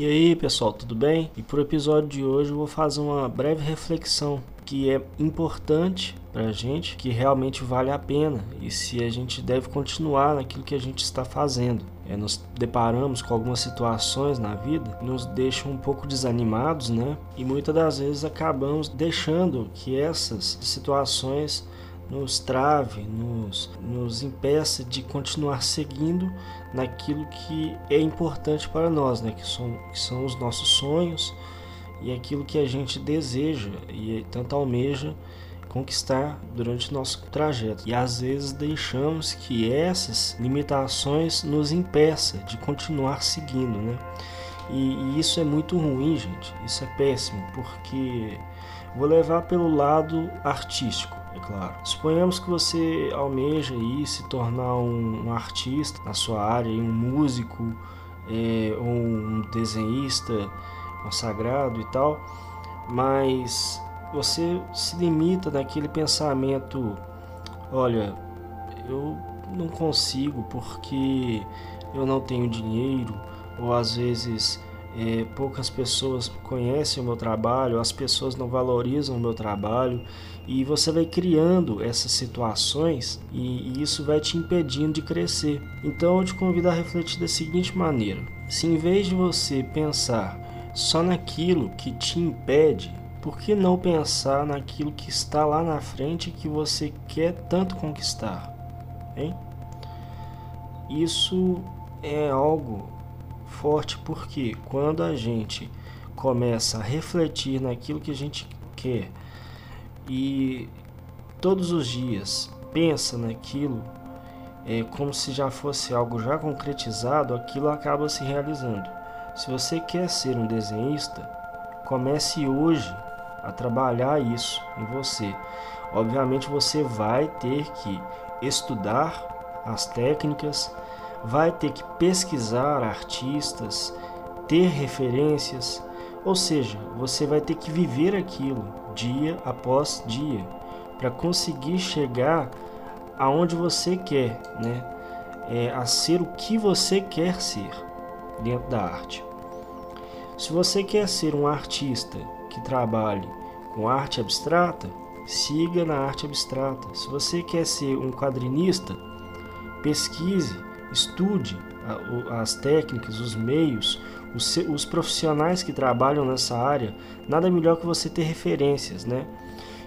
E aí pessoal, tudo bem? E pro episódio de hoje eu vou fazer uma breve reflexão que é importante para a gente, que realmente vale a pena e se a gente deve continuar naquilo que a gente está fazendo. É, nos deparamos com algumas situações na vida que nos deixam um pouco desanimados, né? E muitas das vezes acabamos deixando que essas situações nos trave, nos, nos impeça de continuar seguindo naquilo que é importante para nós, né? que, são, que são os nossos sonhos e aquilo que a gente deseja e tanto almeja conquistar durante nosso trajeto. E às vezes deixamos que essas limitações nos impeça de continuar seguindo, né? E, e, isso é muito ruim, gente. Isso é péssimo, porque vou levar pelo lado artístico é claro. Suponhamos que você almeja aí se tornar um, um artista na sua área, um músico é, ou um desenhista consagrado e tal, mas você se limita naquele pensamento: olha, eu não consigo porque eu não tenho dinheiro, ou às vezes é, poucas pessoas conhecem o meu trabalho, as pessoas não valorizam o meu trabalho e você vai criando essas situações e, e isso vai te impedindo de crescer. Então eu te convido a refletir da seguinte maneira: se em vez de você pensar só naquilo que te impede, por que não pensar naquilo que está lá na frente que você quer tanto conquistar? Hein? Isso é algo forte porque quando a gente começa a refletir naquilo que a gente quer e todos os dias pensa naquilo é, como se já fosse algo já concretizado, aquilo acaba se realizando. Se você quer ser um desenhista, comece hoje a trabalhar isso em você. Obviamente você vai ter que estudar as técnicas, vai ter que pesquisar artistas, ter referências, ou seja, você vai ter que viver aquilo dia após dia para conseguir chegar aonde você quer, né? É, a ser o que você quer ser dentro da arte. Se você quer ser um artista que trabalhe com arte abstrata, siga na arte abstrata. Se você quer ser um quadrinista, pesquise estude as técnicas, os meios, os, profissionais que trabalham nessa área, nada melhor que você ter referências, né?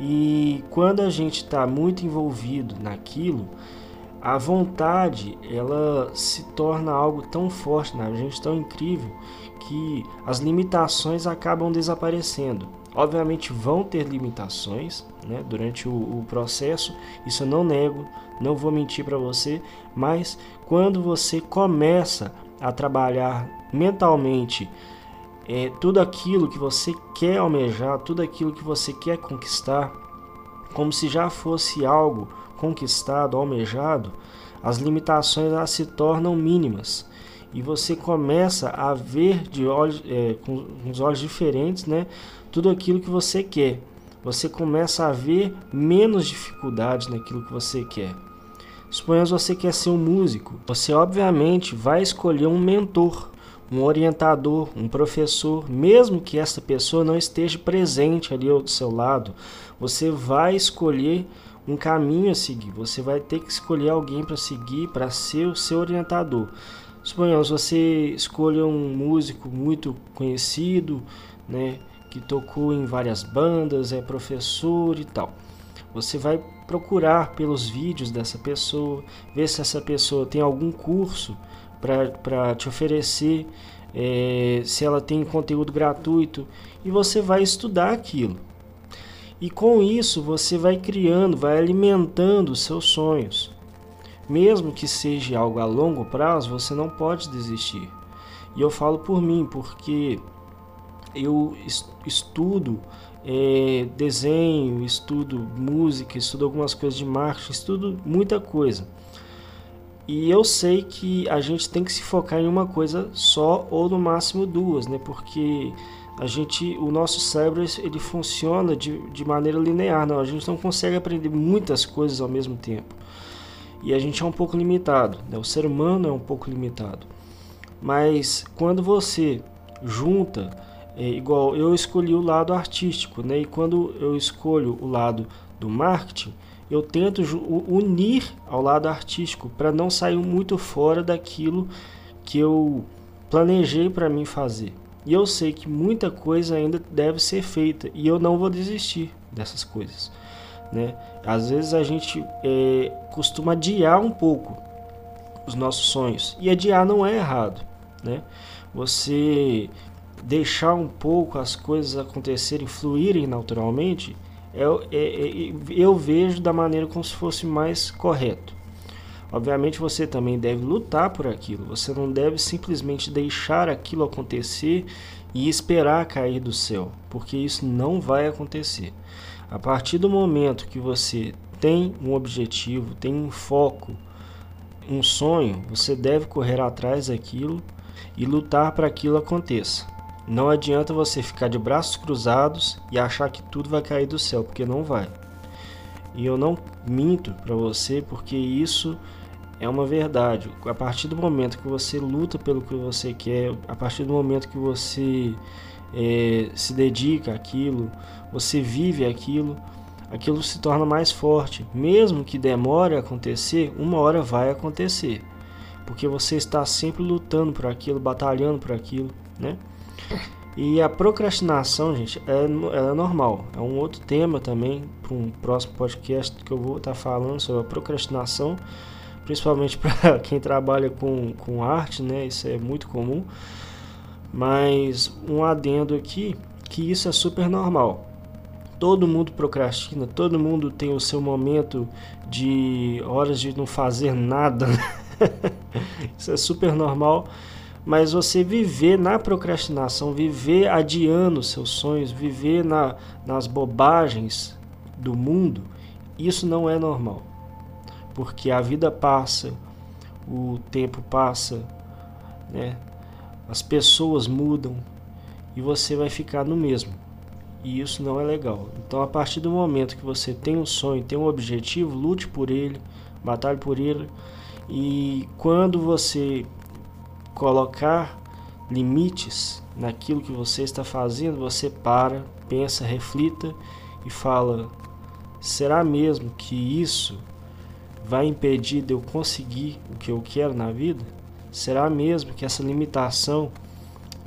E quando a gente está muito envolvido naquilo, a vontade ela se torna algo tão forte na gente, tão incrível, que as limitações acabam desaparecendo. Obviamente vão ter limitações né, durante o, o, processo, isso eu não nego, não vou mentir para você, mas quando você começa a trabalhar mentalmente é, tudo aquilo que você quer almejar, tudo aquilo que você quer conquistar, como se já fosse algo conquistado, almejado, as limitações elas se tornam mínimas e você começa a ver de olhos, é, com os olhos diferentes, né, tudo aquilo que você quer. Você começa a ver menos dificuldade naquilo que você quer. Suponhamos você quer ser um músico, você obviamente vai escolher um mentor, um orientador, um professor, mesmo que essa pessoa não esteja presente ali ao seu lado, você vai escolher um caminho a seguir. Você vai ter que escolher alguém para seguir, para ser o seu orientador. Suponhamos você escolha um músico muito conhecido, né? Que tocou em várias bandas, é professor e tal. Você vai procurar pelos vídeos dessa pessoa, ver se essa pessoa tem algum curso para te oferecer, é, se ela tem conteúdo gratuito, e você vai estudar aquilo. E com isso você vai criando, vai alimentando os seus sonhos. Mesmo que seja algo a longo prazo, você não pode desistir. E eu falo por mim, porque eu estudo é, desenho, estudo música, estudo algumas coisas de marketing, estudo muita coisa. E eu sei que a gente tem que se focar em uma coisa só ou no máximo duas, né? Porque a gente, o nosso cérebro ele funciona de, de maneira linear, não? A gente não consegue aprender muitas coisas ao mesmo tempo. E a gente é um pouco limitado, né? O ser humano é um pouco limitado. Mas quando você junta, é, igual eu escolhi o lado artístico, né? E quando eu escolho o lado do marketing, eu tento unir ao lado artístico para não sair muito fora daquilo que eu planejei para mim fazer. E eu sei que muita coisa ainda deve ser feita e eu não vou desistir dessas coisas. Né? Às vezes a gente é, costuma adiar um pouco os nossos sonhos e adiar não é errado. Né? Você deixar um pouco as coisas acontecerem, fluírem naturalmente, eu, é, é, é, eu vejo da maneira como se fosse mais correto. Obviamente você também deve lutar por aquilo. Você não deve simplesmente deixar aquilo acontecer e esperar cair do céu, porque isso não vai acontecer. A partir do momento que você tem um objetivo, tem um foco, um sonho, você deve correr atrás daquilo e lutar para que aquilo aconteça. Não adianta você ficar de braços cruzados e achar que tudo vai cair do céu, porque não vai. E eu não minto para você, porque isso é uma verdade. A partir do momento que você luta pelo que você quer, a partir do momento que você é, se dedica àquilo, você vive aquilo, aquilo se torna mais forte. Mesmo que demore a acontecer, uma hora vai acontecer. Porque você está sempre lutando por aquilo, batalhando por aquilo, né? E a procrastinação, gente, é, é normal. É um outro tema também para um próximo podcast que eu vou estar tá falando sobre a procrastinação, principalmente para quem trabalha com, com arte, né? Isso é muito comum. Mas um adendo aqui que isso é super normal. Todo mundo procrastina, todo mundo tem o seu momento de horas de não fazer nada. isso é super normal mas você viver na procrastinação, viver adiando seus sonhos, viver na, nas bobagens do mundo, isso não é normal. Porque a vida passa, o tempo passa, né? as pessoas mudam e você vai ficar no mesmo. E isso não é legal. Então, a partir do momento que você tem um sonho, tem um objetivo, lute por ele, batalhe por ele. E quando você colocar limites naquilo que você está fazendo, você para, pensa, reflita e fala: será mesmo que isso vai impedir de eu conseguir o que eu quero na vida? Será mesmo que essa limitação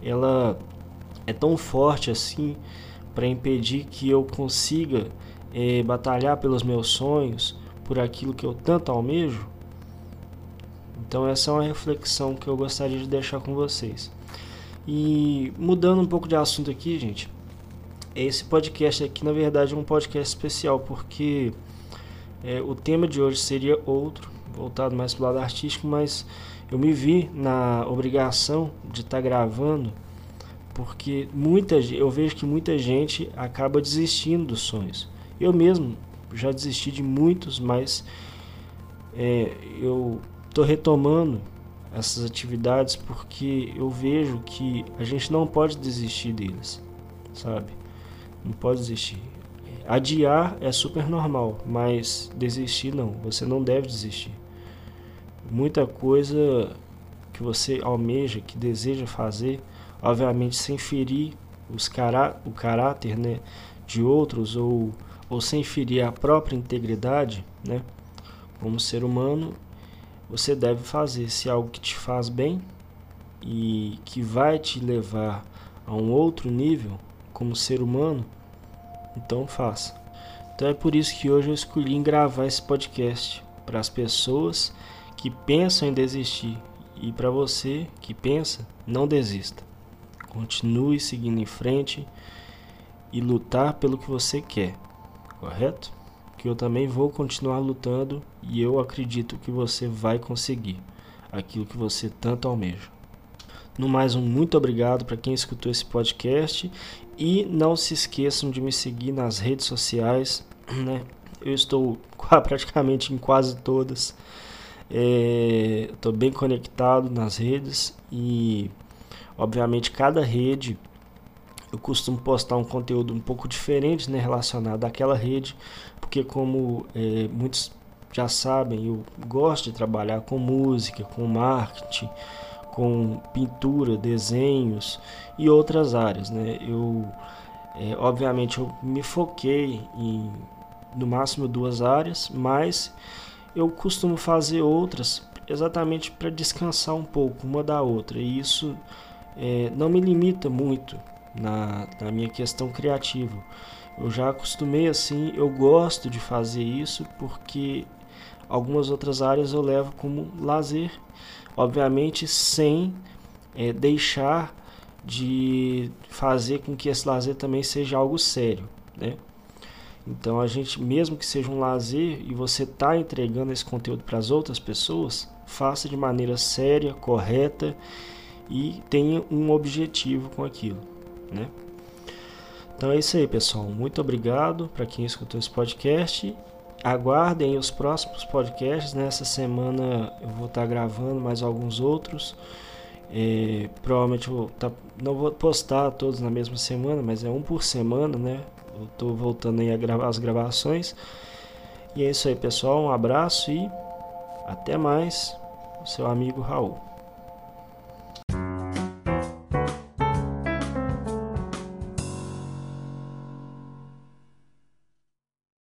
ela é tão forte assim para impedir que eu consiga é, batalhar pelos meus sonhos, por aquilo que eu tanto almejo? Então essa é uma reflexão que eu gostaria de deixar com vocês. E mudando um pouco de assunto aqui, gente, esse podcast aqui na verdade é um podcast especial porque é, o tema de hoje seria outro, voltado mais para o lado artístico, mas eu me vi na obrigação de estar tá gravando porque muita eu vejo que muita gente acaba desistindo dos sonhos. Eu mesmo já desisti de muitos, mas é, eu estou retomando essas atividades porque eu vejo que a gente não pode desistir deles, sabe? Não pode desistir. Adiar é super normal, mas desistir não. Você não deve desistir. Muita coisa que você almeja, que deseja fazer, obviamente sem ferir os cará o caráter né, de outros ou, ou sem ferir a própria integridade, né? Como ser humano, você deve fazer. Se é algo que te faz bem e que vai te levar a um outro nível como ser humano, então faça. Então é por isso que hoje eu escolhi gravar esse podcast para as pessoas que pensam em desistir e para você que pensa, não desista. Continue seguindo em frente e lutar pelo que você quer, correto? Eu também vou continuar lutando e eu acredito que você vai conseguir aquilo que você tanto almeja. No mais, um muito obrigado para quem escutou esse podcast e não se esqueçam de me seguir nas redes sociais, né? Eu estou praticamente em quase todas. Estou é, bem conectado nas redes e, obviamente, cada rede eu costumo postar um conteúdo um pouco diferente né, relacionado àquela rede, porque como é, muitos já sabem, eu gosto de trabalhar com música, com marketing, com pintura, desenhos e outras áreas, né? Eu, é, obviamente, eu me foquei em no máximo duas áreas, mas eu costumo fazer outras exatamente para descansar um pouco uma da outra e isso é, não me limita muito na, na minha questão criativa. Eu já acostumei assim, eu gosto de fazer isso porque algumas outras áreas eu levo como lazer, obviamente sem é, deixar de fazer com que esse lazer também seja algo sério, né? Então a gente, mesmo que seja um lazer e você está entregando esse conteúdo para as outras pessoas, faça de maneira séria, correta e tenha um objetivo com aquilo, né? Então é isso aí, pessoal. Muito obrigado para quem escutou esse podcast. Aguardem os próximos podcasts. Nessa semana eu vou estar tá gravando mais alguns outros. É, provavelmente vou tá, não vou postar todos na mesma semana, mas é um por semana, né? Eu estou voltando aí a gravar as gravações. E é isso aí, pessoal. Um abraço e até mais. Seu amigo Raul.